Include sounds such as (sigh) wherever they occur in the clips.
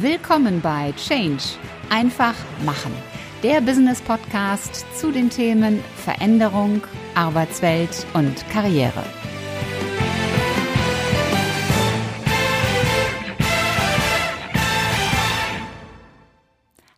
Willkommen bei Change. Einfach machen. Der Business Podcast zu den Themen Veränderung, Arbeitswelt und Karriere.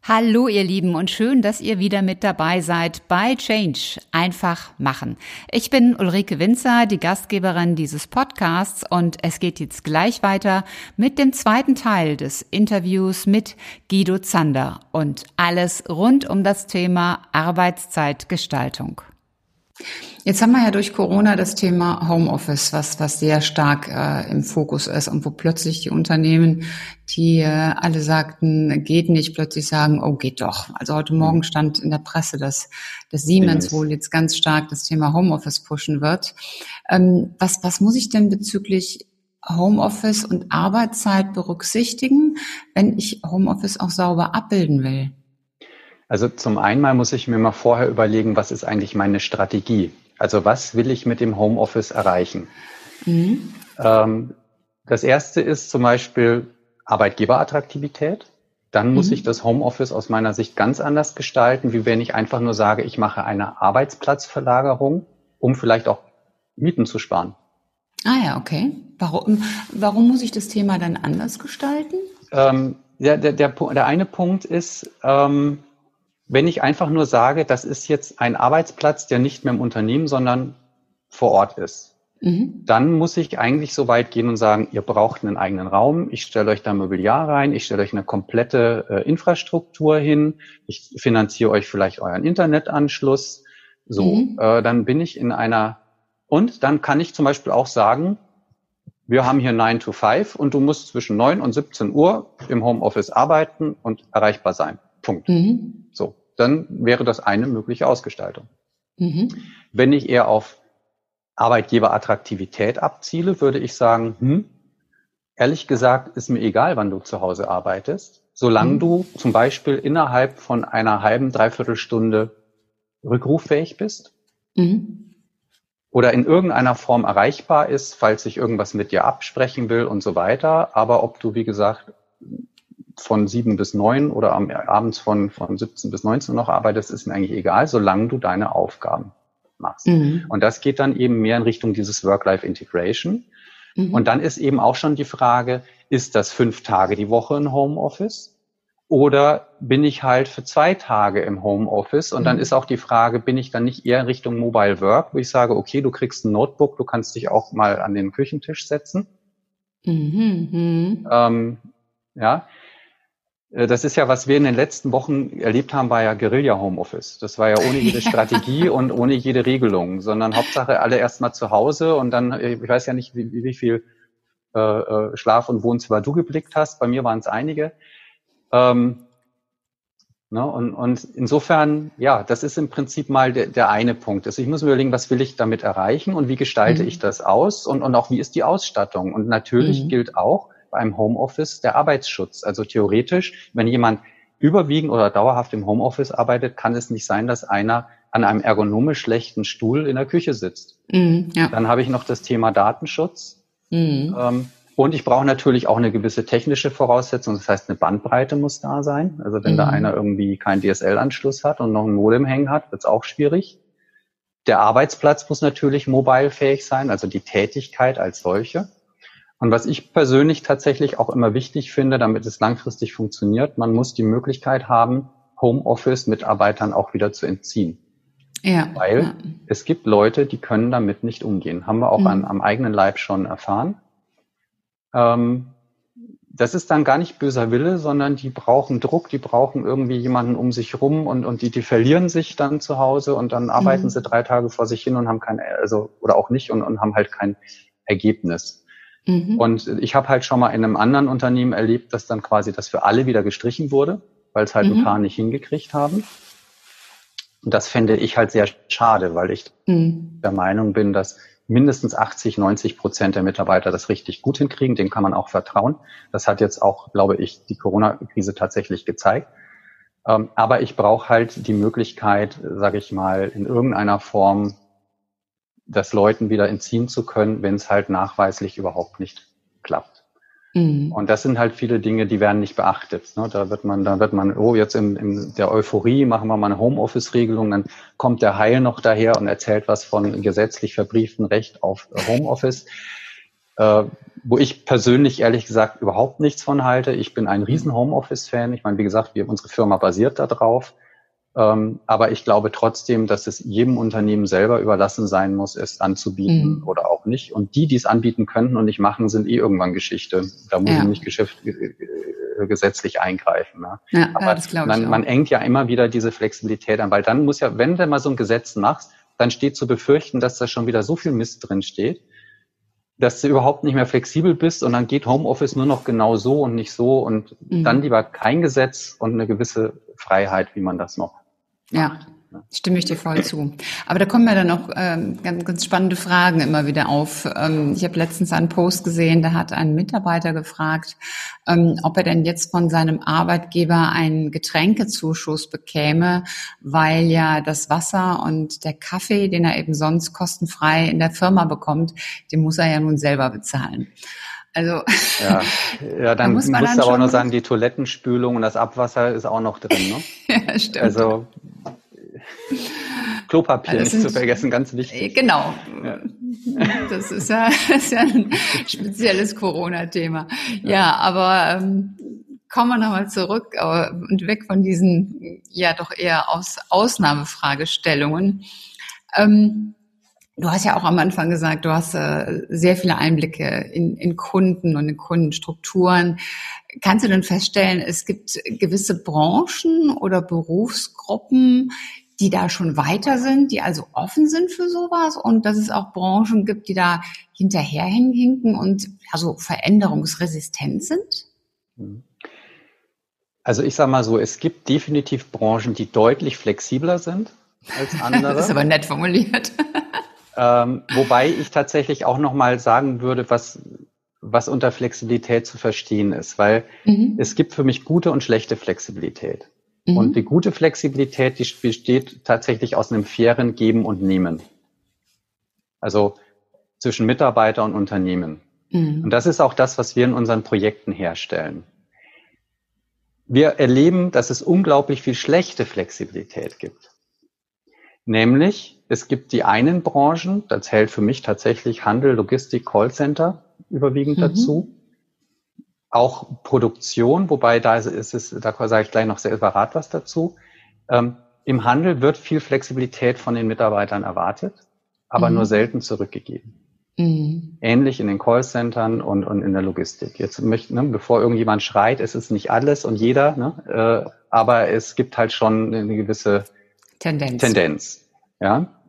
Hallo ihr Lieben und schön, dass ihr wieder mit dabei seid bei Change. Einfach machen. Ich bin Ulrike Winzer, die Gastgeberin dieses Podcasts und es geht jetzt gleich weiter mit dem zweiten Teil des Interviews mit Guido Zander und alles rund um das Thema Arbeitszeitgestaltung. Jetzt haben wir ja durch Corona das Thema Homeoffice, was, was sehr stark äh, im Fokus ist und wo plötzlich die Unternehmen, die äh, alle sagten, geht nicht, plötzlich sagen, oh, geht doch. Also heute mhm. Morgen stand in der Presse, dass, dass Siemens wohl jetzt ganz stark das Thema Homeoffice pushen wird. Ähm, was, was muss ich denn bezüglich Homeoffice und Arbeitszeit berücksichtigen, wenn ich Homeoffice auch sauber abbilden will? Also zum einen muss ich mir mal vorher überlegen, was ist eigentlich meine Strategie? Also was will ich mit dem Homeoffice erreichen? Mhm. Ähm, das erste ist zum Beispiel Arbeitgeberattraktivität. Dann muss mhm. ich das Homeoffice aus meiner Sicht ganz anders gestalten, wie wenn ich einfach nur sage, ich mache eine Arbeitsplatzverlagerung, um vielleicht auch Mieten zu sparen. Ah ja, okay. Warum, warum muss ich das Thema dann anders gestalten? Ähm, der, der, der, der eine Punkt ist, ähm, wenn ich einfach nur sage, das ist jetzt ein Arbeitsplatz, der nicht mehr im Unternehmen, sondern vor Ort ist, mhm. dann muss ich eigentlich so weit gehen und sagen, ihr braucht einen eigenen Raum, ich stelle euch da Mobiliar rein, ich stelle euch eine komplette äh, Infrastruktur hin, ich finanziere euch vielleicht euren Internetanschluss. So, mhm. äh, dann bin ich in einer, und dann kann ich zum Beispiel auch sagen, wir haben hier 9 to 5 und du musst zwischen 9 und 17 Uhr im Homeoffice arbeiten und erreichbar sein. Punkt. Mhm. So, dann wäre das eine mögliche Ausgestaltung. Mhm. Wenn ich eher auf Arbeitgeberattraktivität abziele, würde ich sagen, hm, ehrlich gesagt ist mir egal, wann du zu Hause arbeitest, solange mhm. du zum Beispiel innerhalb von einer halben, dreiviertel Stunde rückruffähig bist mhm. oder in irgendeiner Form erreichbar ist, falls ich irgendwas mit dir absprechen will und so weiter. Aber ob du, wie gesagt, von sieben bis neun oder am, abends von, von 17 bis 19 noch arbeitest, ist mir eigentlich egal, solange du deine Aufgaben machst. Mhm. Und das geht dann eben mehr in Richtung dieses Work-Life-Integration. Mhm. Und dann ist eben auch schon die Frage, ist das fünf Tage die Woche in Homeoffice? Oder bin ich halt für zwei Tage im Homeoffice? Und dann mhm. ist auch die Frage, bin ich dann nicht eher in Richtung Mobile Work, wo ich sage, okay, du kriegst ein Notebook, du kannst dich auch mal an den Küchentisch setzen. Mhm. mhm. Ähm, ja, das ist ja, was wir in den letzten Wochen erlebt haben, war ja Guerilla Homeoffice. Das war ja ohne jede Strategie (laughs) und ohne jede Regelung, sondern Hauptsache alle erstmal zu Hause und dann, äh, ich weiß ja nicht, wie, wie viel äh, äh, Schlaf- und Wohnzimmer du geblickt hast. Bei mir waren es einige. Ähm, ne, und, und insofern, ja, das ist im Prinzip mal der, der eine Punkt. Also ich muss mir überlegen, was will ich damit erreichen und wie gestalte mhm. ich das aus und, und auch wie ist die Ausstattung. Und natürlich mhm. gilt auch, beim Homeoffice der Arbeitsschutz. Also theoretisch, wenn jemand überwiegend oder dauerhaft im Homeoffice arbeitet, kann es nicht sein, dass einer an einem ergonomisch schlechten Stuhl in der Küche sitzt. Mhm, ja. Dann habe ich noch das Thema Datenschutz. Mhm. Ähm, und ich brauche natürlich auch eine gewisse technische Voraussetzung. Das heißt, eine Bandbreite muss da sein. Also wenn mhm. da einer irgendwie keinen DSL-Anschluss hat und noch ein Modem hängen hat, wird es auch schwierig. Der Arbeitsplatz muss natürlich mobilefähig sein, also die Tätigkeit als solche. Und was ich persönlich tatsächlich auch immer wichtig finde, damit es langfristig funktioniert, man muss die Möglichkeit haben, Homeoffice-Mitarbeitern auch wieder zu entziehen. Ja. Weil ja. es gibt Leute, die können damit nicht umgehen. Haben wir auch mhm. an, am eigenen Leib schon erfahren. Ähm, das ist dann gar nicht böser Wille, sondern die brauchen Druck, die brauchen irgendwie jemanden um sich rum und, und die, die verlieren sich dann zu Hause und dann arbeiten mhm. sie drei Tage vor sich hin und haben kein, also, oder auch nicht und, und haben halt kein Ergebnis. Mhm. Und ich habe halt schon mal in einem anderen Unternehmen erlebt, dass dann quasi das für alle wieder gestrichen wurde, weil es halt mhm. ein paar nicht hingekriegt haben. Und das fände ich halt sehr schade, weil ich mhm. der Meinung bin, dass mindestens 80, 90 Prozent der Mitarbeiter das richtig gut hinkriegen. Dem kann man auch vertrauen. Das hat jetzt auch, glaube ich, die Corona-Krise tatsächlich gezeigt. Ähm, aber ich brauche halt die Möglichkeit, sage ich mal, in irgendeiner Form das Leuten wieder entziehen zu können, wenn es halt nachweislich überhaupt nicht klappt. Mhm. Und das sind halt viele Dinge, die werden nicht beachtet. Ne? Da wird man, da wird man, oh, jetzt in, in der Euphorie machen wir mal eine Homeoffice-Regelung, dann kommt der Heil noch daher und erzählt was von gesetzlich verbrieftem Recht auf Homeoffice. Äh, wo ich persönlich ehrlich gesagt überhaupt nichts von halte. Ich bin ein riesen Homeoffice-Fan. Ich meine, wie gesagt, wir, unsere Firma basiert da drauf. Ähm, aber ich glaube trotzdem, dass es jedem Unternehmen selber überlassen sein muss, es anzubieten mhm. oder auch nicht. Und die, die es anbieten könnten und nicht machen, sind eh irgendwann Geschichte. Da muss ja. ich nicht Geschäft, äh, gesetzlich eingreifen. Ne? Ja, aber das man, man engt ja immer wieder diese Flexibilität an, weil dann muss ja, wenn du mal so ein Gesetz machst, dann steht zu befürchten, dass da schon wieder so viel Mist drin steht, dass du überhaupt nicht mehr flexibel bist und dann geht Homeoffice nur noch genau so und nicht so und mhm. dann lieber kein Gesetz und eine gewisse Freiheit, wie man das noch ja. macht. Stimme ich dir voll zu. Aber da kommen ja dann auch ähm, ganz, ganz spannende Fragen immer wieder auf. Ähm, ich habe letztens einen Post gesehen, da hat ein Mitarbeiter gefragt, ähm, ob er denn jetzt von seinem Arbeitgeber einen Getränkezuschuss bekäme, weil ja das Wasser und der Kaffee, den er eben sonst kostenfrei in der Firma bekommt, den muss er ja nun selber bezahlen. Also ja, (laughs) ja dann da muss man musst du aber auch noch sagen, die Toilettenspülung und das Abwasser ist auch noch drin, ne? (laughs) ja, stimmt. Also (laughs) Klopapier also nicht zu vergessen, ganz wichtig. Äh, genau. Ja. Das, ist ja, (laughs) ist ja ein spezielles Corona-Thema. Ja. ja, aber ähm, kommen wir nochmal zurück äh, und weg von diesen ja doch eher aus Ausnahmefragestellungen. Ähm, Du hast ja auch am Anfang gesagt, du hast äh, sehr viele Einblicke in, in Kunden und in Kundenstrukturen. Kannst du denn feststellen, es gibt gewisse Branchen oder Berufsgruppen, die da schon weiter sind, die also offen sind für sowas und dass es auch Branchen gibt, die da hinterherhinken und also veränderungsresistent sind? Also ich sage mal so, es gibt definitiv Branchen, die deutlich flexibler sind als (laughs) andere. das ist aber nett formuliert. ähm, wobei ich tatsächlich auch noch mal sagen würde, was was unter Flexibilität zu verstehen ist, weil mhm. es gibt für mich gute und schlechte Flexibilität. Mhm. Und die gute Flexibilität, die besteht tatsächlich aus einem fairen Geben und Nehmen. Also zwischen Mitarbeiter und Unternehmen. Mhm. Und das ist auch das, was wir in unseren Projekten herstellen. Wir erleben, dass es unglaublich viel schlechte Flexibilität gibt. Nämlich, es gibt die einen Branchen, das zählt für mich tatsächlich Handel, Logistik, Callcenter überwiegend mhm. dazu auch Produktion, wobei da ist es, da sage ich gleich noch separat was dazu. Ähm, Im Handel wird viel Flexibilität von den Mitarbeitern erwartet, aber mhm. nur selten zurückgegeben. Mhm. Ähnlich in den Callcentern und, und in der Logistik. Jetzt möchte, ne, bevor irgendjemand schreit, es ist nicht alles und jeder, ne, äh, aber es gibt halt schon eine gewisse Tendenz. Tendenz ja.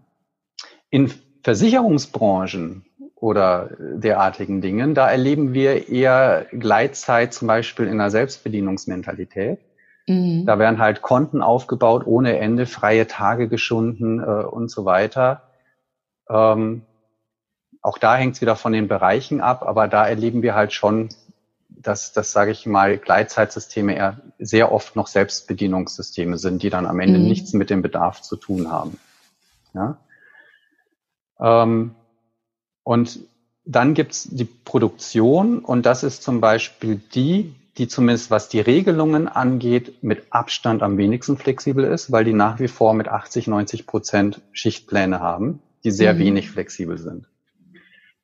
In Versicherungsbranchen oder derartigen Dingen. Da erleben wir eher Gleitzeit zum Beispiel in der Selbstbedienungsmentalität. Mhm. Da werden halt Konten aufgebaut ohne Ende, freie Tage geschunden äh, und so weiter. Ähm, auch da hängt es wieder von den Bereichen ab, aber da erleben wir halt schon, dass das, sage ich mal, Gleitzeitsysteme eher sehr oft noch Selbstbedienungssysteme sind, die dann am Ende mhm. nichts mit dem Bedarf zu tun haben. Ja? Ähm, und dann gibt's die Produktion und das ist zum Beispiel die, die zumindest was die Regelungen angeht, mit Abstand am wenigsten flexibel ist, weil die nach wie vor mit 80, 90 Prozent Schichtpläne haben, die sehr mhm. wenig flexibel sind.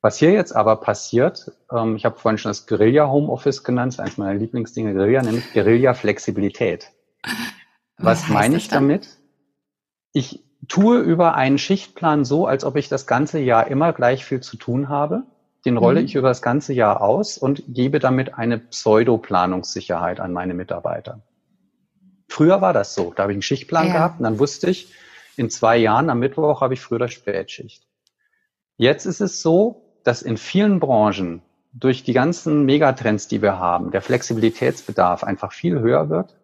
Was hier jetzt aber passiert, ähm, ich habe vorhin schon das Guerilla Homeoffice genannt, das ist eines meiner Lieblingsdinge, Guerilla, nämlich Guerilla Flexibilität. Was, Was meine ich damit? Ich tue über einen Schichtplan so, als ob ich das ganze Jahr immer gleich viel zu tun habe. Den rolle mhm. ich über das ganze Jahr aus und gebe damit eine Pseudoplanungssicherheit an meine Mitarbeiter. Früher war das so. Da habe ich einen Schichtplan ja. gehabt und dann wusste ich, in zwei Jahren am Mittwoch habe ich früher oder Spätschicht. Jetzt ist es so, dass in vielen Branchen durch die ganzen Megatrends, die wir haben, der Flexibilitätsbedarf einfach viel höher wird,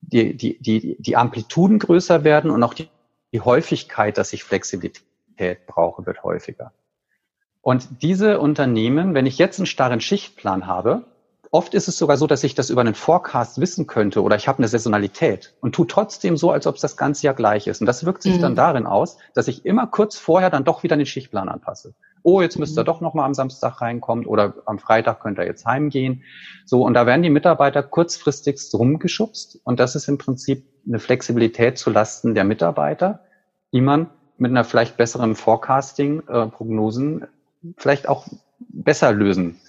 die, die, die, die Amplituden größer werden und auch die die Häufigkeit, dass ich Flexibilität brauche, wird häufiger. Und diese Unternehmen, wenn ich jetzt einen starren Schichtplan habe, oft ist es sogar so, dass ich das über einen Forecast wissen könnte oder ich habe eine Saisonalität und tu trotzdem so, als ob es das ganze Jahr gleich ist. Und das wirkt sich mhm. dann darin aus, dass ich immer kurz vorher dann doch wieder den Schichtplan anpasse. Oh, jetzt müsst ihr mhm. doch nochmal am Samstag reinkommen oder am Freitag könnt ihr jetzt heimgehen. So, und da werden die Mitarbeiter kurzfristigst rumgeschubst. Und das ist im Prinzip eine Flexibilität zu Lasten der Mitarbeiter, die man mit einer vielleicht besseren Forecasting, äh, Prognosen vielleicht auch besser lösen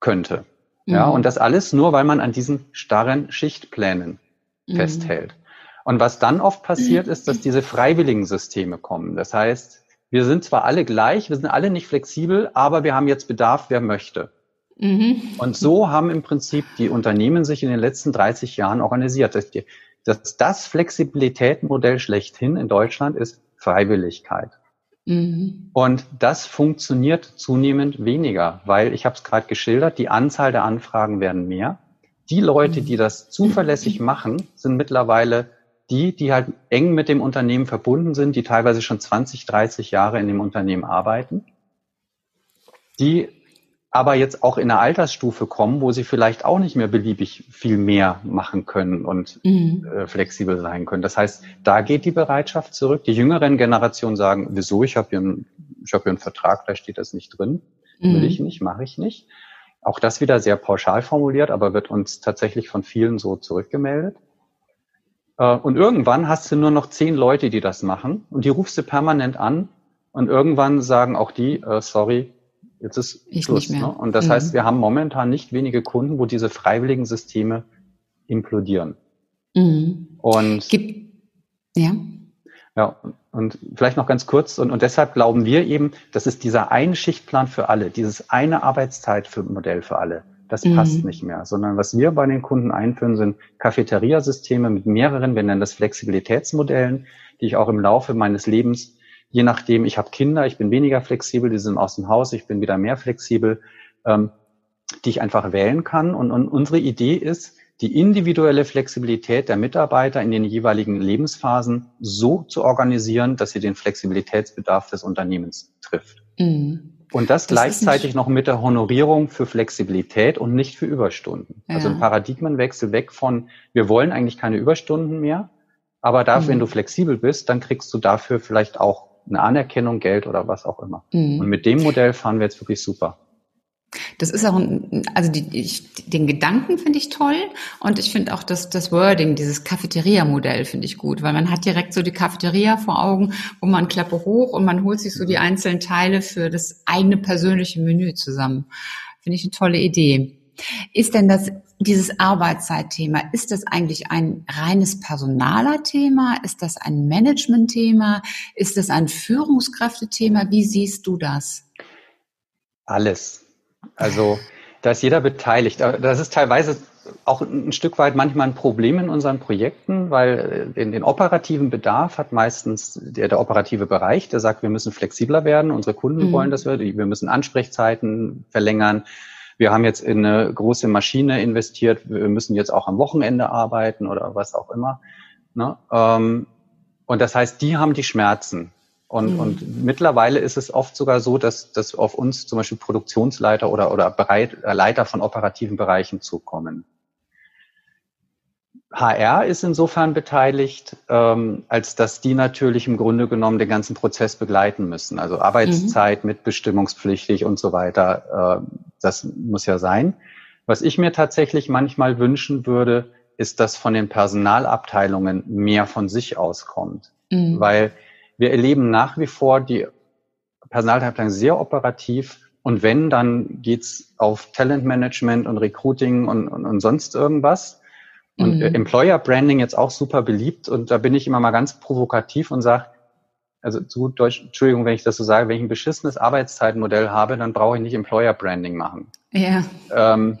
könnte. Mhm. Ja, und das alles nur, weil man an diesen starren Schichtplänen mhm. festhält. Und was dann oft passiert, ist, dass diese freiwilligen Systeme kommen. Das heißt, wir sind zwar alle gleich, wir sind alle nicht flexibel, aber wir haben jetzt Bedarf, wer möchte. Mhm. Und so haben im Prinzip die Unternehmen sich in den letzten 30 Jahren organisiert. Die, dass das Flexibilitätsmodell schlechthin in Deutschland ist Freiwilligkeit. Mhm. Und das funktioniert zunehmend weniger, weil ich habe es gerade geschildert, die Anzahl der Anfragen werden mehr. Die Leute, die das zuverlässig machen, sind mittlerweile die, die halt eng mit dem Unternehmen verbunden sind, die teilweise schon 20, 30 Jahre in dem Unternehmen arbeiten, die aber jetzt auch in eine Altersstufe kommen, wo sie vielleicht auch nicht mehr beliebig viel mehr machen können und mhm. äh, flexibel sein können. Das heißt, da geht die Bereitschaft zurück. Die jüngeren Generationen sagen, wieso, ich habe hier, einen, ich hab hier einen Vertrag, da steht das nicht drin. Mhm. Will ich nicht, mache ich nicht. Auch das wieder sehr pauschal formuliert, aber wird uns tatsächlich von vielen so zurückgemeldet. Äh, und irgendwann hast du nur noch zehn Leute, die das machen und die rufst du permanent an und irgendwann sagen auch die, äh, sorry, Jetzt ist ich Schluss. Ne? Und das mhm. heißt, wir haben momentan nicht wenige Kunden, wo diese freiwilligen Systeme implodieren. Mhm. Und Gibt, ja. Ja, und vielleicht noch ganz kurz, und, und deshalb glauben wir eben, das ist dieser eine Schichtplan für alle, dieses eine Arbeitszeit für Modell für alle. Das mhm. passt nicht mehr, sondern was wir bei den Kunden einführen, sind Cafeteria-Systeme mit mehreren, wir nennen das Flexibilitätsmodellen, die ich auch im Laufe meines Lebens je nachdem, ich habe Kinder, ich bin weniger flexibel, die sind aus dem Haus, ich bin wieder mehr flexibel, ähm, die ich einfach wählen kann. Und, und unsere Idee ist, die individuelle Flexibilität der Mitarbeiter in den jeweiligen Lebensphasen so zu organisieren, dass sie den Flexibilitätsbedarf des Unternehmens trifft. Mhm. Und das, das gleichzeitig noch mit der Honorierung für Flexibilität und nicht für Überstunden. Ja. Also ein Paradigmenwechsel weg von, wir wollen eigentlich keine Überstunden mehr, aber dafür, mhm. wenn du flexibel bist, dann kriegst du dafür vielleicht auch eine Anerkennung, Geld oder was auch immer. Mhm. Und mit dem Modell fahren wir jetzt wirklich super. Das ist auch ein, also die, ich, den Gedanken finde ich toll und ich finde auch das, das Wording, dieses Cafeteria-Modell finde ich gut, weil man hat direkt so die Cafeteria vor Augen, wo man Klappe hoch und man holt sich so die einzelnen Teile für das eigene persönliche Menü zusammen. Finde ich eine tolle Idee. Ist denn das, dieses Arbeitszeitthema, ist das eigentlich ein reines personaler Thema? Ist das ein Management-Thema? Ist das ein Führungskräftethema? Wie siehst du das? Alles. Also, da ist jeder beteiligt. Das ist teilweise auch ein Stück weit manchmal ein Problem in unseren Projekten, weil den, den operativen Bedarf hat meistens der, der operative Bereich, der sagt, wir müssen flexibler werden, unsere Kunden mhm. wollen das, wir müssen Ansprechzeiten verlängern, wir haben jetzt in eine große Maschine investiert, wir müssen jetzt auch am Wochenende arbeiten oder was auch immer. Ne? Ähm, und das heißt, die haben die Schmerzen. Und, mhm. und mittlerweile ist es oft sogar so, dass, dass auf uns zum Beispiel Produktionsleiter oder, oder Bereit, äh, Leiter von operativen Bereichen zukommen. HR ist insofern beteiligt, ähm, als dass die natürlich im Grunde genommen den ganzen Prozess begleiten müssen. Also Arbeitszeit, mhm. mitbestimmungspflichtig und so weiter. Äh, das muss ja sein. Was ich mir tatsächlich manchmal wünschen würde, ist, dass von den Personalabteilungen mehr von sich auskommt. Mhm. Weil wir erleben nach wie vor die Personalabteilung sehr operativ. Und wenn, dann geht's auf Talentmanagement und Recruiting und, und, und sonst irgendwas. Und mhm. Employer Branding jetzt auch super beliebt. Und da bin ich immer mal ganz provokativ und sage, also zu Deutsch, Entschuldigung, wenn ich das so sage, wenn ich ein beschissenes Arbeitszeitmodell habe, dann brauche ich nicht Employer Branding machen. Ja. Ähm,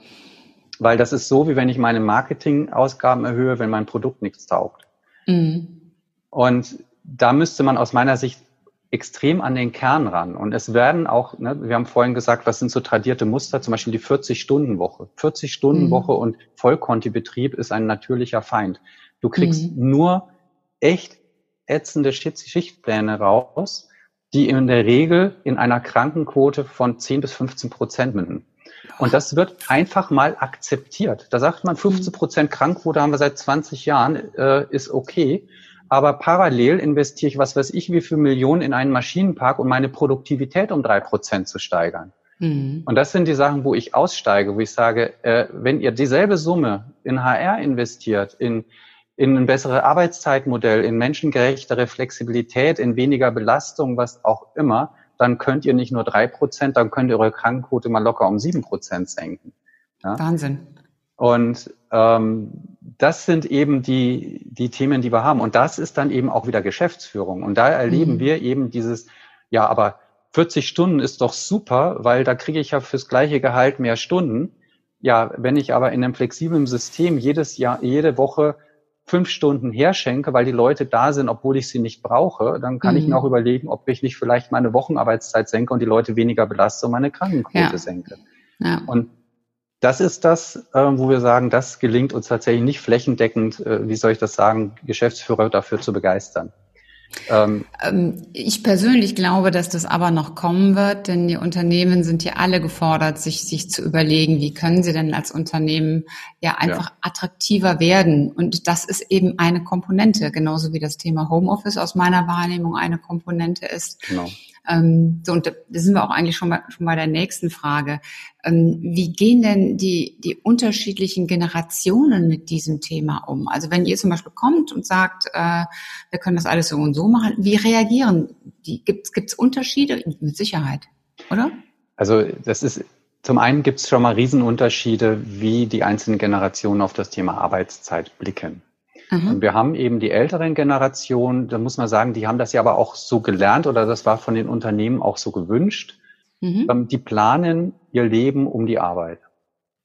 weil das ist so, wie wenn ich meine Marketingausgaben erhöhe, wenn mein Produkt nichts taugt. Mhm. Und da müsste man aus meiner Sicht extrem an den Kern ran. Und es werden auch, ne, wir haben vorhin gesagt, was sind so tradierte Muster, zum Beispiel die 40-Stunden-Woche. 40-Stunden-Woche mhm. und Vollkontibetrieb ist ein natürlicher Feind. Du kriegst mhm. nur echt ätzende Schichtpläne raus, die in der Regel in einer Krankenquote von 10 bis 15 Prozent münden. Und das wird einfach mal akzeptiert. Da sagt man, 15 Prozent Krankquote haben wir seit 20 Jahren, äh, ist okay. Aber parallel investiere ich, was weiß ich, wie viel Millionen in einen Maschinenpark, um meine Produktivität um drei Prozent zu steigern. Mhm. Und das sind die Sachen, wo ich aussteige, wo ich sage, äh, wenn ihr dieselbe Summe in HR investiert, in, in ein besseres Arbeitszeitmodell, in menschengerechtere Flexibilität, in weniger Belastung, was auch immer, dann könnt ihr nicht nur drei Prozent, dann könnt ihr eure Krankenquote mal locker um sieben Prozent senken. Ja? Wahnsinn. Und ähm, das sind eben die, die Themen, die wir haben. Und das ist dann eben auch wieder Geschäftsführung. Und da erleben mhm. wir eben dieses, ja, aber 40 Stunden ist doch super, weil da kriege ich ja fürs gleiche Gehalt mehr Stunden. Ja, wenn ich aber in einem flexiblen System jedes Jahr, jede Woche fünf Stunden herschenke, weil die Leute da sind, obwohl ich sie nicht brauche, dann kann mhm. ich mir auch überlegen, ob ich nicht vielleicht meine Wochenarbeitszeit senke und die Leute weniger belaste und meine Krankenquote ja. senke. Ja. Und das ist das, äh, wo wir sagen, das gelingt uns tatsächlich nicht flächendeckend, äh, wie soll ich das sagen, Geschäftsführer dafür zu begeistern. Ähm, ähm, ich persönlich glaube, dass das aber noch kommen wird, denn die Unternehmen sind ja alle gefordert, sich, sich zu überlegen, wie können sie denn als Unternehmen ja einfach ja. attraktiver werden. Und das ist eben eine Komponente, genauso wie das Thema Homeoffice aus meiner Wahrnehmung eine Komponente ist. Genau. Ähm, so, und da sind wir auch eigentlich schon bei, schon bei der nächsten Frage. Ähm, wie gehen denn die, die unterschiedlichen Generationen mit diesem Thema um? Also wenn ihr zum Beispiel kommt und sagt, äh, wir können das alles so und so machen, wie reagieren die? Gibt es Unterschiede? Mit Sicherheit, oder? Also das ist zum einen gibt es schon mal Riesenunterschiede, wie die einzelnen Generationen auf das Thema Arbeitszeit blicken. Mhm. Und wir haben eben die älteren Generationen, da muss man sagen, die haben das ja aber auch so gelernt oder das war von den Unternehmen auch so gewünscht. Mhm. Ähm, die planen ihr Leben um die Arbeit.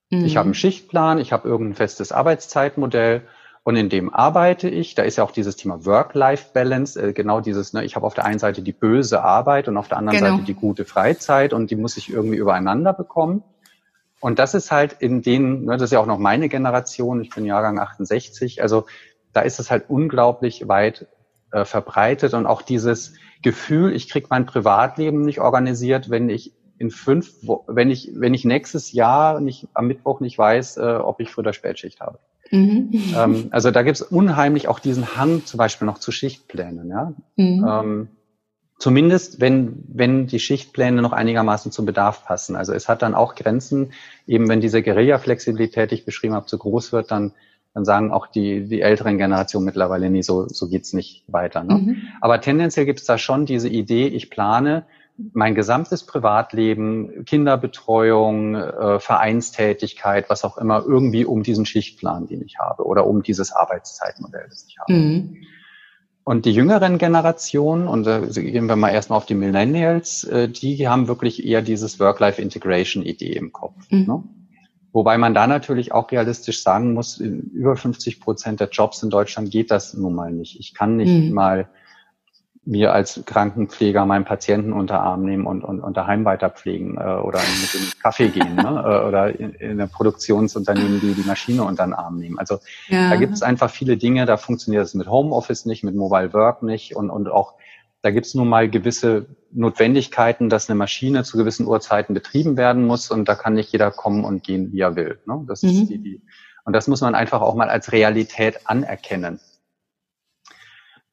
Mhm. Ich habe einen Schichtplan, ich habe irgendein festes Arbeitszeitmodell und in dem arbeite ich. Da ist ja auch dieses Thema Work-Life-Balance, äh, genau dieses, ne, ich habe auf der einen Seite die böse Arbeit und auf der anderen genau. Seite die gute Freizeit und die muss ich irgendwie übereinander bekommen. Und das ist halt in denen, ne, das ist ja auch noch meine Generation, ich bin Jahrgang 68, also da ist es halt unglaublich weit äh, verbreitet und auch dieses Gefühl, ich krieg mein Privatleben nicht organisiert, wenn ich in fünf, wenn ich, wenn ich nächstes Jahr nicht am Mittwoch nicht weiß, äh, ob ich Früh- oder Spätschicht habe. Mhm. Ähm, also da gibt es unheimlich auch diesen Hang zum Beispiel noch zu Schichtplänen. Ja? Mhm. Ähm, zumindest wenn, wenn die Schichtpläne noch einigermaßen zum Bedarf passen. Also es hat dann auch Grenzen, eben wenn diese Guerilla-Flexibilität, die ich beschrieben habe, zu groß wird, dann dann sagen auch die, die älteren Generationen mittlerweile, nee, so, so geht's nicht weiter. Ne? Mhm. Aber tendenziell gibt es da schon diese Idee, ich plane mein gesamtes Privatleben, Kinderbetreuung, äh, Vereinstätigkeit, was auch immer, irgendwie um diesen Schichtplan, den ich habe, oder um dieses Arbeitszeitmodell, das ich habe. Mhm. Und die jüngeren Generationen, und da gehen wir mal erstmal auf die Millennials, äh, die haben wirklich eher dieses Work-Life-Integration-Idee im Kopf. Mhm. Ne? Wobei man da natürlich auch realistisch sagen muss, in über 50 Prozent der Jobs in Deutschland geht das nun mal nicht. Ich kann nicht mhm. mal mir als Krankenpfleger meinen Patienten unter Arm nehmen und, und, und daheim weiter pflegen äh, oder mit dem Kaffee gehen ne? (laughs) Äh, oder in, in der Produktionsunternehmen, die die Maschine unter den Arm nehmen. Also ja. da gibt es einfach viele Dinge, da funktioniert es mit Homeoffice nicht, mit Mobile Work nicht und, und auch da gibt es nun mal gewisse Notwendigkeiten, dass eine Maschine zu gewissen Uhrzeiten betrieben werden muss und da kann nicht jeder kommen und gehen, wie er will. Ne? Das mhm. ist die, die, und das muss man einfach auch mal als Realität anerkennen.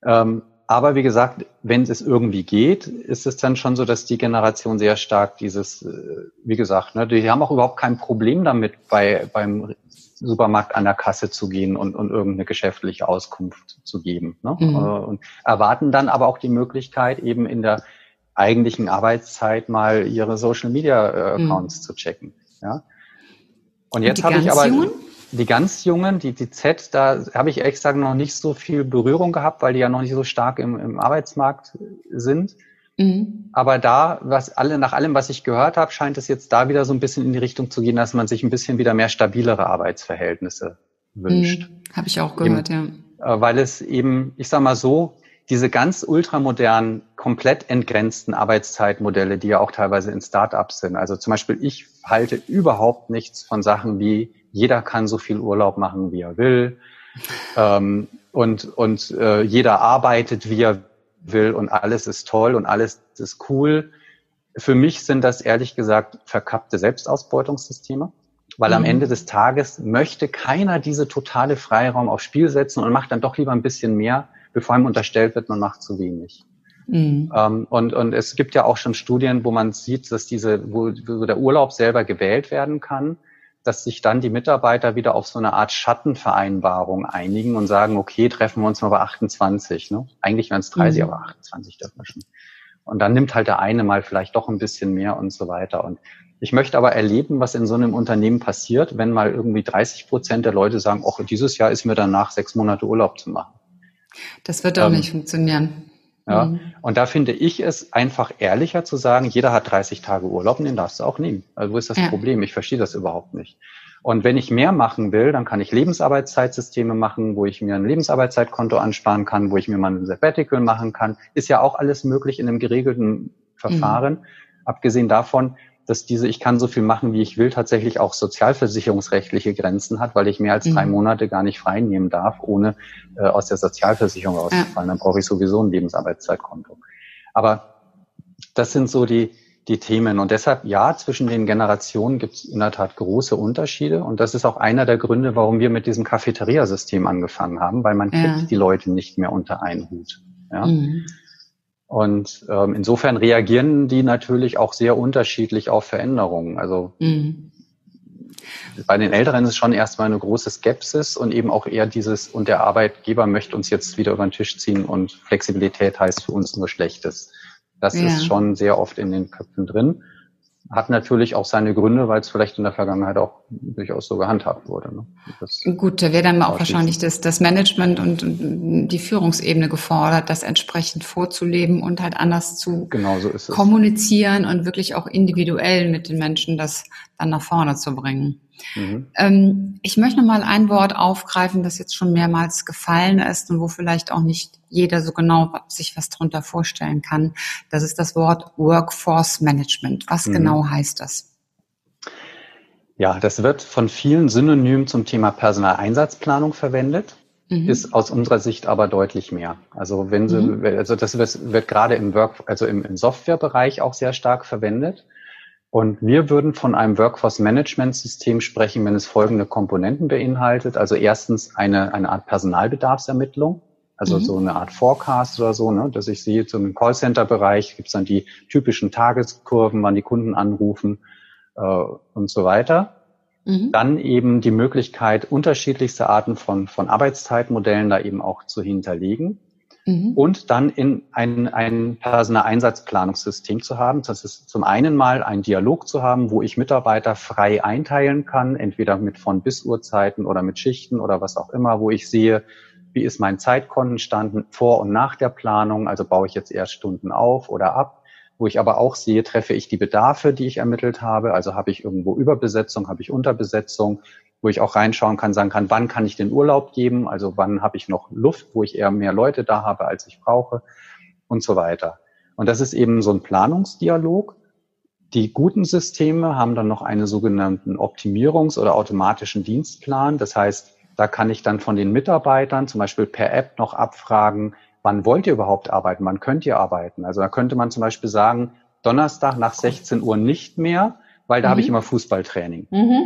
Ähm, aber wie gesagt, wenn es irgendwie geht, ist es dann schon so, dass die Generation sehr stark dieses, äh, wie gesagt, ne, die haben auch überhaupt kein Problem damit, bei, beim Supermarkt an der Kasse zu gehen und, und irgendeine geschäftliche Auskunft zu geben. Ne? Mhm. Äh, und erwarten dann aber auch die Möglichkeit, eben in der eigentlichen Arbeitszeit mal ihre Social Media äh, Accounts mhm. zu checken. Ja? Und jetzt habe ich aber. Jungen? Die ganz Jungen, die, die Z, da habe ich ehrlich gesagt noch nicht so viel Berührung gehabt, weil die ja noch nicht so stark im, im Arbeitsmarkt sind. Mhm. Aber da, was alle, nach allem, was ich gehört habe, scheint es jetzt da wieder so ein bisschen in die Richtung zu gehen, dass man sich ein bisschen wieder mehr stabilere Arbeitsverhältnisse wünscht. Mhm. Habe ich auch gehört, eben, ja. Äh, weil es eben, ich sag mal so, diese ganz ultramodernen, komplett entgrenzten Arbeitszeitmodelle, die ja auch teilweise in Startups sind. Also zum Beispiel, ich halte überhaupt nichts von Sachen wie jeder kann so viel Urlaub machen, wie er will. (laughs) Ähm, und und äh, jeder arbeitet, wie er will und alles ist toll und alles ist cool. Für mich sind das ehrlich gesagt verkappte Selbstausbeutungssysteme, weil mhm. am Ende des Tages möchte keiner diese totale Freiraum aufs Spiel setzen und macht dann doch lieber ein bisschen mehr, bevor einem unterstellt wird, man macht zu wenig. Mhm. Ähm, und, und es gibt ja auch schon Studien, wo man sieht, dass diese, wo, wo der Urlaub selber gewählt werden kann, dass sich dann die Mitarbeiter wieder auf so eine Art Schattenvereinbarung einigen und sagen, okay, treffen wir uns mal bei 28. Ne? Eigentlich wären es 30, mhm. aber 28 dürfen wir schon. Und dann nimmt halt der eine mal vielleicht doch ein bisschen mehr und so weiter. Und ich möchte aber erleben, was in so einem Unternehmen passiert, wenn mal irgendwie 30 Prozent der Leute sagen, ach, dieses Jahr ist mir danach sechs Monate Urlaub zu machen. Das wird auch ähm, nicht funktionieren. Ja, mhm. und da finde ich es einfach ehrlicher zu sagen, jeder hat 30 Tage Urlaub und den darfst du auch nehmen. Also wo ist das ja. Problem? Ich verstehe das überhaupt nicht. Und wenn ich mehr machen will, dann kann ich Lebensarbeitszeitsysteme machen, wo ich mir ein Lebensarbeitszeitkonto ansparen kann, wo ich mir mal ein Sabbatical machen kann. Ist ja auch alles möglich in einem geregelten Verfahren. Mhm. Abgesehen davon, dass diese Ich kann so viel machen, wie ich will, tatsächlich auch sozialversicherungsrechtliche Grenzen hat, weil ich mehr als mhm. drei Monate gar nicht frei nehmen darf, ohne äh, aus der Sozialversicherung auszufallen. Ja. Dann brauche ich sowieso ein Lebensarbeitszeitkonto. Aber das sind so die, die Themen. Und deshalb, ja, zwischen den Generationen gibt es in der Tat große Unterschiede. Und das ist auch einer der Gründe, warum wir mit diesem Cafeteria-System angefangen haben, weil man ja. kriegt die Leute nicht mehr unter einen Hut. Ja? Mhm. Und ähm, insofern reagieren die natürlich auch sehr unterschiedlich auf Veränderungen. Also mhm. bei den Älteren ist es schon erstmal eine große Skepsis und eben auch eher dieses, und der Arbeitgeber möchte uns jetzt wieder über den Tisch ziehen und Flexibilität heißt für uns nur Schlechtes. Das ja. ist schon sehr oft in den Köpfen drin hat natürlich auch seine Gründe, weil es vielleicht in der Vergangenheit auch durchaus so gehandhabt wurde. Ne? Gut, da wäre dann auch wahrscheinlich das, das Management und, die Führungsebene gefordert, das entsprechend vorzuleben und halt anders zu genau so kommunizieren und wirklich auch individuell mit den Menschen das dann nach vorne zu bringen. Mhm. Ähm, ich möchte noch mal ein Wort aufgreifen, das jetzt schon mehrmals gefallen ist und wo vielleicht auch nicht jeder so genau sich was darunter vorstellen kann. Das ist das Wort Workforce Management. Was mhm. genau heißt das? Ja, das wird von vielen synonym zum Thema Personaleinsatzplanung verwendet. Mhm. Ist aus unserer Sicht aber deutlich mehr. Also wenn Sie, mhm. also das wird, wird gerade im Work, also im, im Softwarebereich auch sehr stark verwendet. Und wir würden von einem Workforce Management System sprechen, wenn es folgende Komponenten beinhaltet. Also erstens eine, eine Art Personalbedarfsermittlung, also mhm. so eine Art Forecast oder so, ne, dass ich sehe, zum Callcenter-Bereich gibt es dann die typischen Tageskurven, wann die Kunden anrufen äh, und so weiter. Mhm. Dann eben die Möglichkeit, unterschiedlichste Arten von, von Arbeitszeitmodellen da eben auch zu hinterlegen. Mhm. Und dann in ein, ein Personaleinsatzplanungssystem zu haben. Das ist zum einen mal ein Dialog zu haben, wo ich Mitarbeiter frei einteilen kann, entweder mit von bis Uhrzeiten oder mit Schichten oder was auch immer, wo ich sehe, wie ist mein Zeitkontenstand vor und nach der Planung, also baue ich jetzt erst Stunden auf oder ab, wo ich aber auch sehe, treffe ich die Bedarfe, die ich ermittelt habe, also habe ich irgendwo Überbesetzung, habe ich Unterbesetzung, wo ich auch reinschauen kann, sagen kann, wann kann ich den Urlaub geben, also wann habe ich noch Luft, wo ich eher mehr Leute da habe, als ich brauche und so weiter. Und das ist eben so ein Planungsdialog. Die guten Systeme haben dann noch einen sogenannten Optimierungs- oder automatischen Dienstplan. Das heißt, da kann ich dann von den Mitarbeitern zum Beispiel per App noch abfragen, wann wollt ihr überhaupt arbeiten, wann könnt ihr arbeiten. Also da könnte man zum Beispiel sagen, Donnerstag nach 16 Uhr nicht mehr, weil da mhm. habe ich mhm. immer Fußballtraining. Mhm.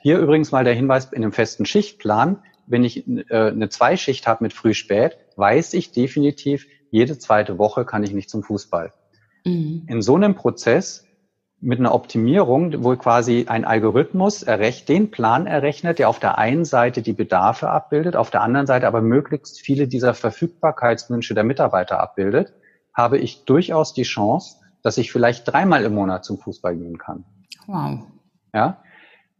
Hier übrigens mal der Hinweis in einem festen Schichtplan. Wenn ich äh, eine Zweischicht habe mit Früh-Spät, weiß ich definitiv, jede zweite Woche kann ich nicht zum Fußball. Mhm. In so einem Prozess mit einer Optimierung, wo quasi ein Algorithmus errecht, den Plan errechnet, der auf der einen Seite die Bedarfe abbildet, auf der anderen Seite aber möglichst viele dieser Verfügbarkeitswünsche der Mitarbeiter abbildet, habe ich durchaus die Chance, dass ich vielleicht dreimal im Monat zum Fußball gehen kann. Wow. Ja,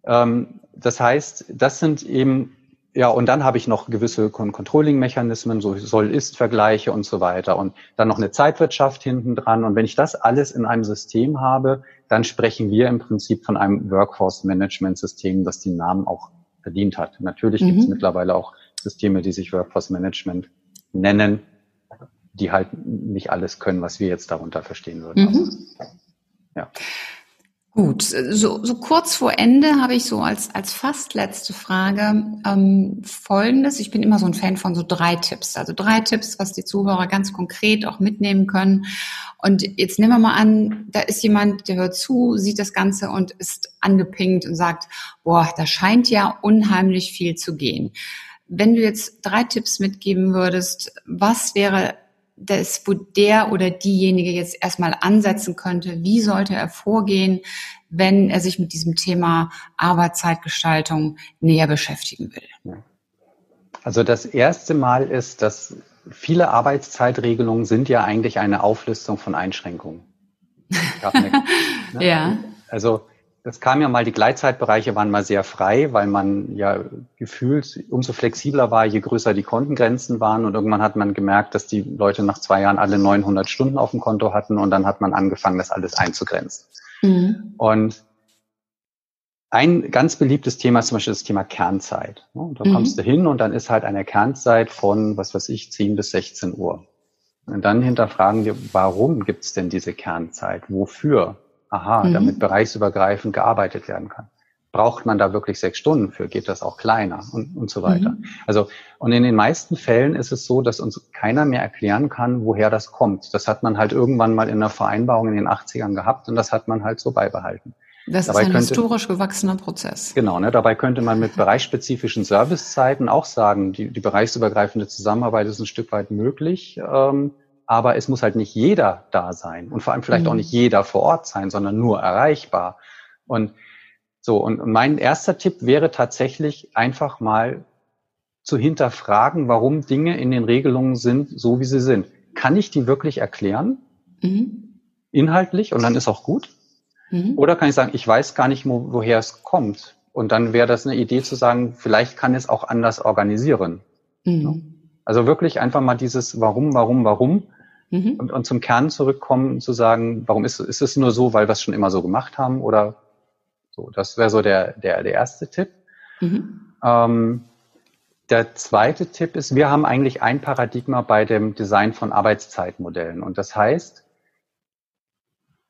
ähm, das heißt, das sind eben, ja, und dann habe ich noch gewisse Controlling-Mechanismen, so Soll-Ist-Vergleiche und so weiter und dann noch eine Zeitwirtschaft hinten dran. Und wenn ich das alles in einem System habe, dann sprechen wir im Prinzip von einem Workforce-Management-System, das den Namen auch verdient hat. Natürlich mhm. gibt es mittlerweile auch Systeme, die sich Workforce-Management nennen, die halt nicht alles können, was wir jetzt darunter verstehen würden. Mhm. ja. Gut, so, so kurz vor Ende habe ich so als, als fast letzte Frage ähm, Folgendes. Ich bin immer so ein Fan von so drei Tipps. Also drei Tipps, was die Zuhörer ganz konkret auch mitnehmen können. Und jetzt nehmen wir mal an, da ist jemand, der hört zu, sieht das Ganze und ist angepinkt und sagt, boah, da scheint ja unheimlich viel zu gehen. Wenn du jetzt drei Tipps mitgeben würdest, was wäre das, wo der oder diejenige jetzt erstmal ansetzen könnte, wie sollte er vorgehen, wenn er sich mit diesem Thema Arbeitszeitgestaltung näher beschäftigen will? Also das erste Mal ist, dass viele Arbeitszeitregelungen sind ja eigentlich eine Auflistung von Einschränkungen. (laughs) Eine, ne? ja. Also es kam ja mal, die Gleitzeitbereiche waren mal sehr frei, weil man ja gefühlt umso flexibler war, je größer die Kontengrenzen waren. Und irgendwann hat man gemerkt, dass die Leute nach zwei Jahren alle 900 Stunden auf dem Konto hatten und dann hat man angefangen, das alles einzugrenzen. Mhm. Und ein ganz beliebtes Thema ist zum Beispiel das Thema Kernzeit. Da mhm. kommst du hin und dann ist halt eine Kernzeit von, was weiß ich, 10 bis 16 Uhr. Und dann hinterfragen wir, warum gibt es denn diese Kernzeit? Wofür? Aha, mhm. damit bereichsübergreifend gearbeitet werden kann. Braucht man da wirklich sechs Stunden für? Geht das auch kleiner und, und so weiter? Mhm. Also, und in den meisten Fällen ist es so, dass uns keiner mehr erklären kann, woher das kommt. Das hat man halt irgendwann mal in einer Vereinbarung in den 80ern gehabt und das hat man halt so beibehalten. Das dabei ist ein könnte, historisch gewachsener Prozess. Genau, ne, dabei könnte man mit bereichsspezifischen Servicezeiten auch sagen, die, die bereichsübergreifende Zusammenarbeit ist ein Stück weit möglich. Ähm, aber es muss halt nicht jeder da sein und vor allem vielleicht mhm. auch nicht jeder vor Ort sein, sondern nur erreichbar. Und so, und mein erster Tipp wäre tatsächlich einfach mal zu hinterfragen, warum Dinge in den Regelungen sind, so wie sie sind. Kann ich die wirklich erklären? Mhm. Inhaltlich und dann ist auch gut. Mhm. Oder kann ich sagen, ich weiß gar nicht, wo, woher es kommt. Und dann wäre das eine Idee zu sagen, vielleicht kann es auch anders organisieren. Mhm. Also wirklich einfach mal dieses Warum, Warum, Warum mhm. und, und zum Kern zurückkommen, zu sagen, warum ist, ist es nur so, weil wir es schon immer so gemacht haben oder so. Das wäre so der, der, der erste Tipp. Mhm. Ähm, der zweite Tipp ist, wir haben eigentlich ein Paradigma bei dem Design von Arbeitszeitmodellen. Und das heißt,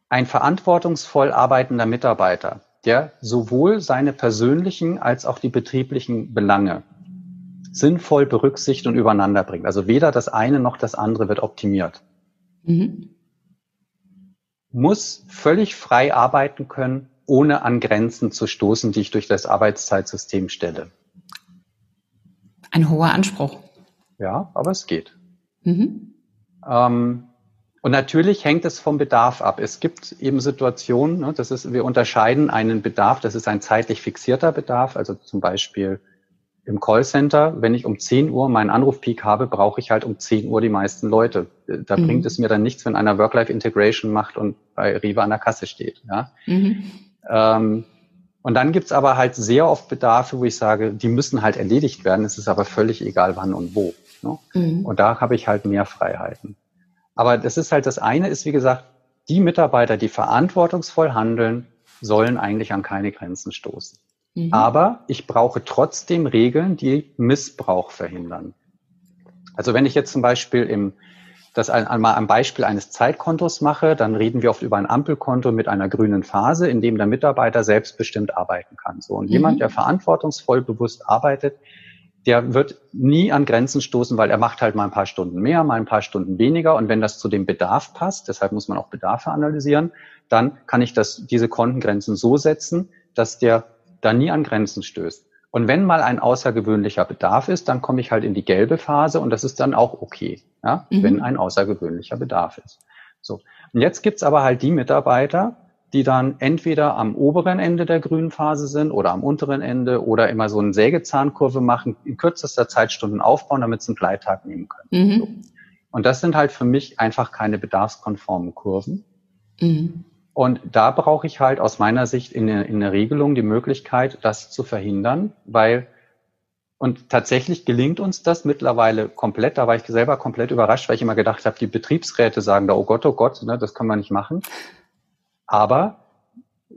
ein verantwortungsvoll arbeitender Mitarbeiter, der sowohl seine persönlichen als auch die betrieblichen Belange sinnvoll berücksichtigt und übereinander bringt. Also weder das eine noch das andere wird optimiert. Mhm. Muss völlig frei arbeiten können, ohne an Grenzen zu stoßen, die ich durch das Arbeitszeitsystem stelle. Ein hoher Anspruch. Ja, aber es geht. Mhm. Ähm, und natürlich hängt es vom Bedarf ab. Es gibt eben Situationen, ne, das ist, wir unterscheiden einen Bedarf, das ist ein zeitlich fixierter Bedarf, also zum Beispiel im Callcenter, wenn ich um 10 Uhr meinen Anrufpeak habe, brauche ich halt um 10 Uhr die meisten Leute. Da mhm. bringt es mir dann nichts, wenn einer Work-Life-Integration macht und bei Riva an der Kasse steht. Ja? Mhm. Ähm, und dann gibt's aber halt sehr oft Bedarfe, wo ich sage, die müssen halt erledigt werden. Es ist aber völlig egal, wann und wo. Ne? Mhm. Und da habe ich halt mehr Freiheiten. Aber das ist halt, das eine ist, wie gesagt, die Mitarbeiter, die verantwortungsvoll handeln, sollen eigentlich an keine Grenzen stoßen. Mhm. Aber ich brauche trotzdem Regeln, die Missbrauch verhindern. Also wenn ich jetzt zum Beispiel im, das einmal am Beispiel eines Zeitkontos mache, dann reden wir oft über ein Ampelkonto mit einer grünen Phase, in dem der Mitarbeiter selbstbestimmt arbeiten kann. So. Und mhm. jemand, der verantwortungsvoll bewusst arbeitet, der wird nie an Grenzen stoßen, weil er macht halt mal ein paar Stunden mehr, mal ein paar Stunden weniger. Und wenn das zu dem Bedarf passt, deshalb muss man auch Bedarfe analysieren, dann kann ich das, diese Kontengrenzen so setzen, dass der da nie an Grenzen stößt. Und wenn mal ein außergewöhnlicher Bedarf ist, dann komme ich halt in die gelbe Phase und das ist dann auch okay, ja, mhm. wenn ein außergewöhnlicher Bedarf ist. So. Und jetzt gibt's aber halt die Mitarbeiter, die dann entweder am oberen Ende der grünen Phase sind oder am unteren Ende oder immer so eine Sägezahnkurve machen, in kürzester Zeit Stunden aufbauen, damit sie einen Gleittag nehmen können. Mhm. So. Und das sind halt für mich einfach keine bedarfskonformen Kurven. Mhm. Und da brauche ich halt aus meiner Sicht in der, in der Regelung die Möglichkeit, das zu verhindern, weil und tatsächlich gelingt uns das mittlerweile komplett. Da war ich selber komplett überrascht, weil ich immer gedacht habe, die Betriebsräte sagen da, oh Gott, oh Gott, ne, das kann man nicht machen. Aber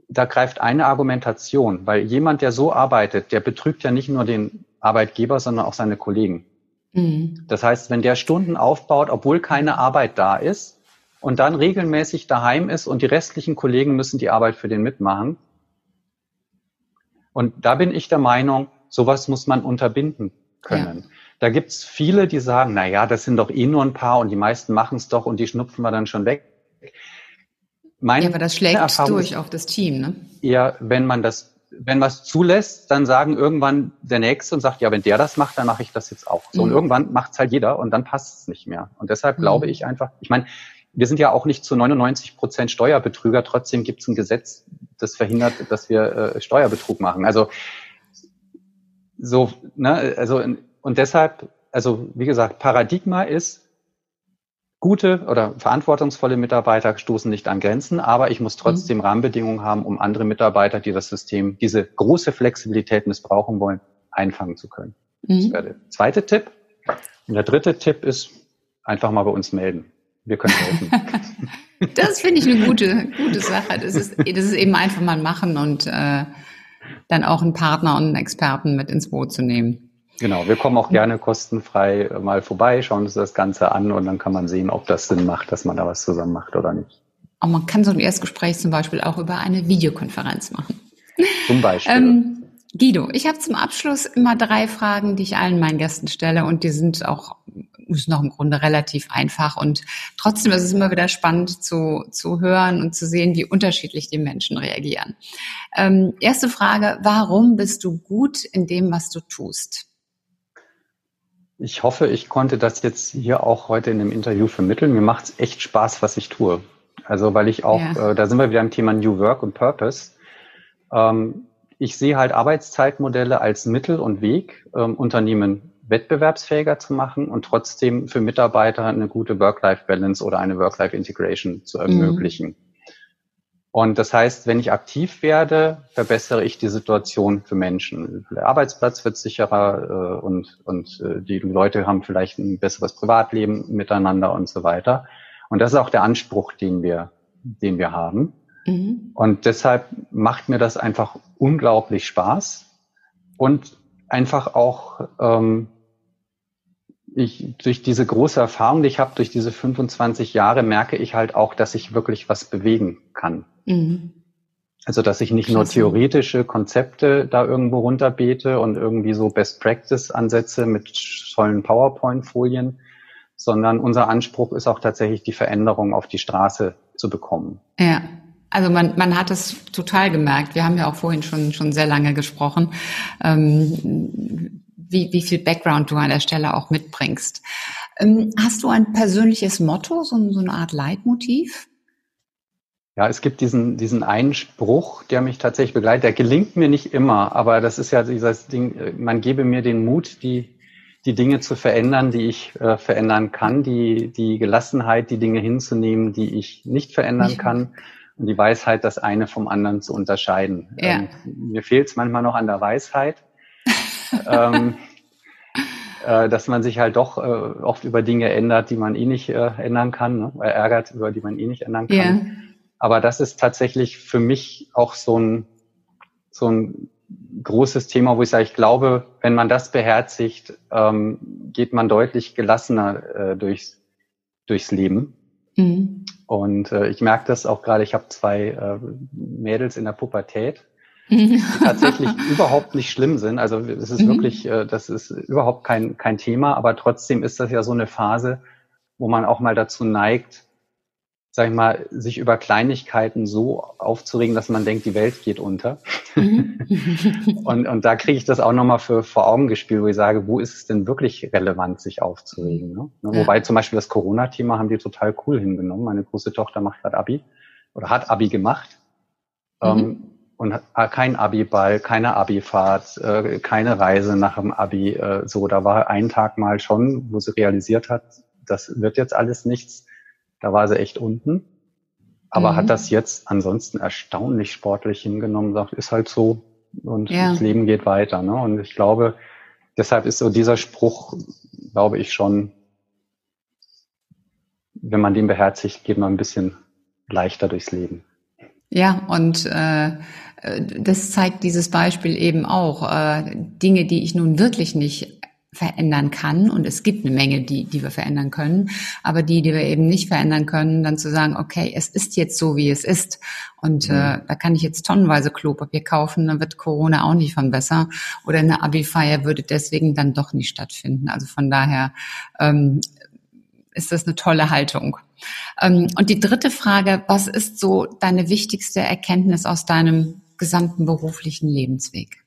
da greift eine Argumentation, weil jemand, der so arbeitet, der betrügt ja nicht nur den Arbeitgeber, sondern auch seine Kollegen. Mhm. Das heißt, wenn der Stunden aufbaut, obwohl keine Arbeit da ist, und dann regelmäßig daheim ist und die restlichen Kollegen müssen die Arbeit für den mitmachen. Und da bin ich der Meinung, sowas muss man unterbinden können. Ja. Da gibt's viele, die sagen, na ja, das sind doch eh nur ein paar und die meisten machen es doch und die schnupfen wir dann schon weg. Meine ja, aber das schlägt Erfahrung durch auf das Team, ne? Ja, wenn man das, wenn was zulässt, dann sagen irgendwann der Nächste und sagt, ja, wenn der das macht, dann mache ich das jetzt auch. So, mhm. und irgendwann macht's halt jeder und dann passt es nicht mehr. Und deshalb mhm. glaube ich einfach, ich meine, wir sind ja auch nicht zu 99 Prozent Steuerbetrüger, trotzdem gibt's ein Gesetz, das verhindert, dass wir äh, Steuerbetrug machen. Also so, ne, also und deshalb, also wie gesagt, Paradigma ist, gute oder verantwortungsvolle Mitarbeiter stoßen nicht an Grenzen, aber ich muss trotzdem mhm. Rahmenbedingungen haben, um andere Mitarbeiter, die das System, diese große Flexibilität missbrauchen wollen, einfangen zu können. Mhm. Das wäre der zweite Tipp. Und der dritte Tipp ist, einfach mal bei uns melden. Wir können helfen. (laughs) das finde ich eine gute, gute Sache. Das ist, das ist eben einfach mal machen und äh, dann auch einen Partner und einen Experten mit ins Boot zu nehmen. Genau, wir kommen auch gerne kostenfrei mal vorbei, schauen uns das Ganze an und dann kann man sehen, ob das Sinn macht, dass man da was zusammen macht oder nicht. Und man kann so ein Erstgespräch zum Beispiel auch über eine Videokonferenz machen. Zum Beispiel. Ähm, Guido, ich habe zum Abschluss immer drei Fragen, die ich allen meinen Gästen stelle und die sind auch ist noch im Grunde relativ einfach und trotzdem ist es immer wieder spannend zu, zu hören und zu sehen, wie unterschiedlich die Menschen reagieren. Ähm, erste Frage, warum bist du gut in dem, was du tust? Ich hoffe, ich konnte das jetzt hier auch heute in dem Interview vermitteln. Mir macht es echt Spaß, was ich tue. Also weil ich auch, ja. äh, da sind wir wieder im Thema New Work und Purpose. Ähm, ich sehe halt Arbeitszeitmodelle als Mittel und Weg, ähm, Unternehmen wettbewerbsfähiger zu machen und trotzdem für Mitarbeiter eine gute Work-Life-Balance oder eine Work-Life-Integration zu mhm. ermöglichen. Mhm. Und das heißt, wenn ich aktiv werde, verbessere ich die Situation für Menschen. Der Arbeitsplatz wird sicherer äh, und, und äh, die Leute haben vielleicht ein besseres Privatleben miteinander und so weiter. Und das ist auch der Anspruch, den wir, den wir haben. Mhm. Und deshalb macht mir das einfach unglaublich Spaß und einfach auch ähm, ich durch diese große Erfahrung, die ich habe, durch diese 25 Jahre, merke ich halt auch, dass ich wirklich was bewegen kann. Mhm. Also, dass ich nicht nur theoretische Konzepte da irgendwo runterbete und irgendwie so Best Practice Ansätze mit tollen PowerPoint-Folien, sondern unser Anspruch ist auch tatsächlich die Veränderung auf die Straße zu bekommen. Ja. Also man, man hat es total gemerkt. Wir haben ja auch vorhin schon, schon sehr lange gesprochen, ähm, wie, wie viel Background du an der Stelle auch mitbringst. Ähm, hast du ein persönliches Motto, so, so eine Art Leitmotiv? Ja, es gibt diesen, diesen einen Spruch, der mich tatsächlich begleitet. Der gelingt mir nicht immer, aber das ist ja dieses Ding, man gebe mir den Mut, die, die Dinge zu verändern, die ich äh, verändern kann, die, die Gelassenheit, die Dinge hinzunehmen, die ich nicht verändern kann und die Weisheit, das eine vom anderen zu unterscheiden. Ja. Ähm, mir fehlt es manchmal noch an der Weisheit, (laughs) ähm, äh, dass man sich halt doch äh, oft über Dinge ändert, die man eh nicht äh, ändern kann, ne? ärgert, über die man eh nicht ändern kann. Ja. Aber das ist tatsächlich für mich auch so ein, so ein großes Thema, wo ich sage, ich glaube, wenn man das beherzigt, ähm, geht man deutlich gelassener äh, durchs, durchs Leben. Mhm. Und äh, ich merke das auch gerade, ich habe zwei äh, Mädels in der Pubertät, die tatsächlich (laughs) überhaupt nicht schlimm sind. Also es ist mhm. wirklich, äh, das ist überhaupt kein, kein Thema, aber trotzdem ist das ja so eine Phase, wo man auch mal dazu neigt, sag ich mal, sich über Kleinigkeiten so aufzuregen, dass man denkt, die Welt geht unter. Mhm. (laughs) (laughs) und, und da kriege ich das auch nochmal für vor Augen gespielt, wo ich sage, wo ist es denn wirklich relevant, sich aufzuregen? Ne? Ja. Wobei zum Beispiel das Corona-Thema haben die total cool hingenommen. Meine große Tochter macht gerade Abi oder hat Abi gemacht. Mhm. Ähm, und hat kein Abi-Ball, keine Abi-Fahrt, äh, keine Reise nach dem Abi. Äh, so, da war ein Tag mal schon, wo sie realisiert hat, das wird jetzt alles nichts da war sie echt unten. Aber mhm. hat das jetzt ansonsten erstaunlich sportlich hingenommen, sagt, ist halt so und ja. das Leben geht weiter. Ne? Und ich glaube, deshalb ist so dieser Spruch, glaube ich schon, wenn man den beherzigt, geht man ein bisschen leichter durchs Leben. Ja, und äh, das zeigt dieses Beispiel eben auch. Äh, Dinge, die ich nun wirklich nicht verändern kann. Und es gibt eine Menge, die, die wir verändern können. Aber die, die wir eben nicht verändern können, dann zu sagen, okay, es ist jetzt so, wie es ist. Und mhm. äh, da kann ich jetzt tonnenweise Klopapier kaufen, dann wird Corona auch nicht von besser. Oder eine Abi-Feier würde deswegen dann doch nicht stattfinden. Also von daher ähm, ist das eine tolle Haltung. Ähm, und die dritte Frage, was ist so deine wichtigste Erkenntnis aus deinem gesamten beruflichen Lebensweg?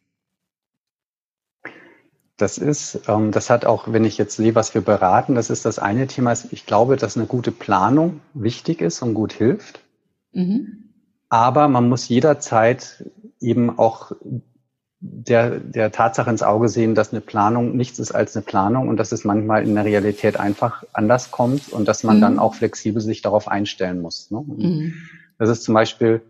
Das ist, ähm, das hat auch, wenn ich jetzt sehe, was wir beraten, das ist das eine Thema. Ich glaube, dass eine gute Planung wichtig ist und gut hilft. Mhm. Aber man muss jederzeit eben auch der, der Tatsache ins Auge sehen, dass eine Planung nichts ist als eine Planung und dass es manchmal in der Realität einfach anders kommt und dass man mhm. dann auch flexibel sich darauf einstellen muss. Ne? Mhm. Das ist zum Beispiel,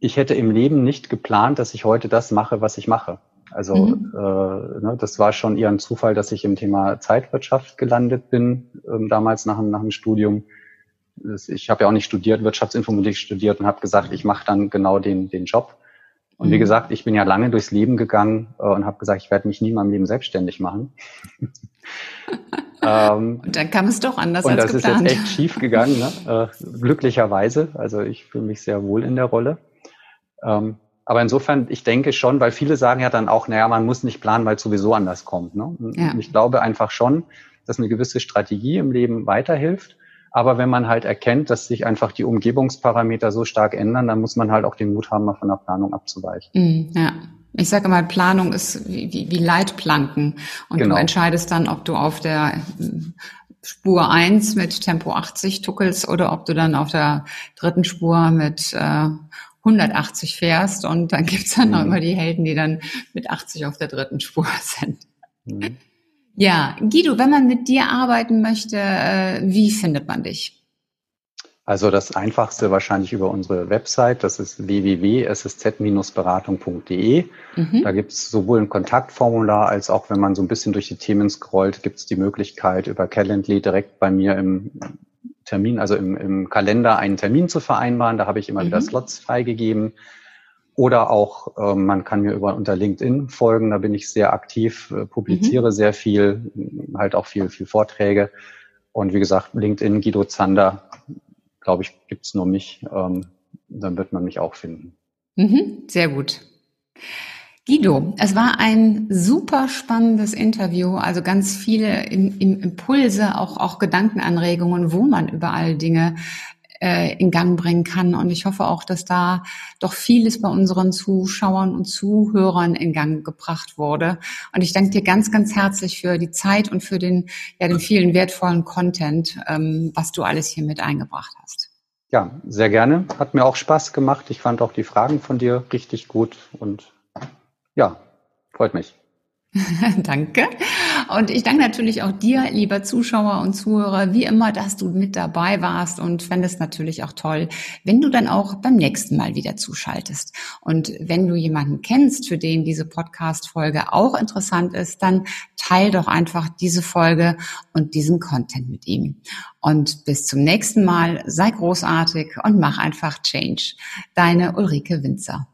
ich hätte im Leben nicht geplant, dass ich heute das mache, was ich mache. Also mhm. äh, ne, das war schon eher ein Zufall, dass ich im Thema Zeitwirtschaft gelandet bin, ähm, damals nach, nach dem Studium. Ich habe ja auch nicht studiert, Wirtschaftsinformatik studiert und habe gesagt, ich mache dann genau den, den Job. Und mhm. wie gesagt, ich bin ja lange durchs Leben gegangen äh, und habe gesagt, ich werde mich nie in meinem Leben selbstständig machen. (laughs) ähm, und dann kam es doch anders und als geplant. Und das ist jetzt echt schief gegangen, ne? äh, glücklicherweise. Also ich fühle mich sehr wohl in der Rolle. Ähm, aber insofern, ich denke schon, weil viele sagen ja dann auch, naja, man muss nicht planen, weil es sowieso anders kommt. Ne? Ja. Ich glaube einfach schon, dass eine gewisse Strategie im Leben weiterhilft. Aber wenn man halt erkennt, dass sich einfach die Umgebungsparameter so stark ändern, dann muss man halt auch den Mut haben, mal von der Planung abzuweichen. Mm, ja. Ich sage mal, Planung ist wie, wie, wie Leitplanken. Und genau. du entscheidest dann, ob du auf der Spur eins mit Tempo 80 tuckelst oder ob du dann auf der dritten Spur mit äh, 180 fährst und dann gibt's dann noch mhm. immer die Helden, die dann mit 80 auf der dritten Spur (laughs) sind. Mhm. Ja, Guido, wenn man mit dir arbeiten möchte, äh, wie findet man dich? Also das einfachste wahrscheinlich über unsere Website, das ist www.ssz-beratung.de. Mhm. Da gibt es sowohl ein Kontaktformular als auch, wenn man so ein bisschen durch die Themen scrollt, gibt es die Möglichkeit, über Calendly direkt bei mir im Termin, also im, im Kalender einen Termin zu vereinbaren. Da habe ich immer mhm. wieder Slots freigegeben. Oder auch, äh, man kann mir über unter LinkedIn folgen, da bin ich sehr aktiv, äh, publiziere mhm. sehr viel, halt auch viel, viel Vorträge. Und wie gesagt, LinkedIn, Guido Zander, glaube ich, gibt's nur mich. Ähm, dann wird man mich auch finden. Mhm, sehr gut. Guido, es war ein super spannendes Interview, also ganz viele Impulse, auch, auch Gedankenanregungen, wo man überall Dinge äh, in Gang bringen kann. Und ich hoffe auch, dass da doch vieles bei unseren Zuschauern und Zuhörern in Gang gebracht wurde. Und ich danke dir ganz, ganz herzlich für die Zeit und für den, ja, den vielen wertvollen Content, ähm, was du alles hier mit eingebracht hast. Ja, sehr gerne. Hat mir auch Spaß gemacht. Ich fand auch die Fragen von dir richtig gut und ja, freut mich. (laughs) danke. Und ich danke natürlich auch dir, lieber Zuschauer und Zuhörer, wie immer, dass du mit dabei warst und fände es natürlich auch toll, wenn du dann auch beim nächsten Mal wieder zuschaltest. Und wenn du jemanden kennst, für den diese Podcast-Folge auch interessant ist, dann teil doch einfach diese Folge und diesen Content mit ihm. Und bis zum nächsten Mal, sei großartig und mach einfach Change. Deine Ulrike Winzer.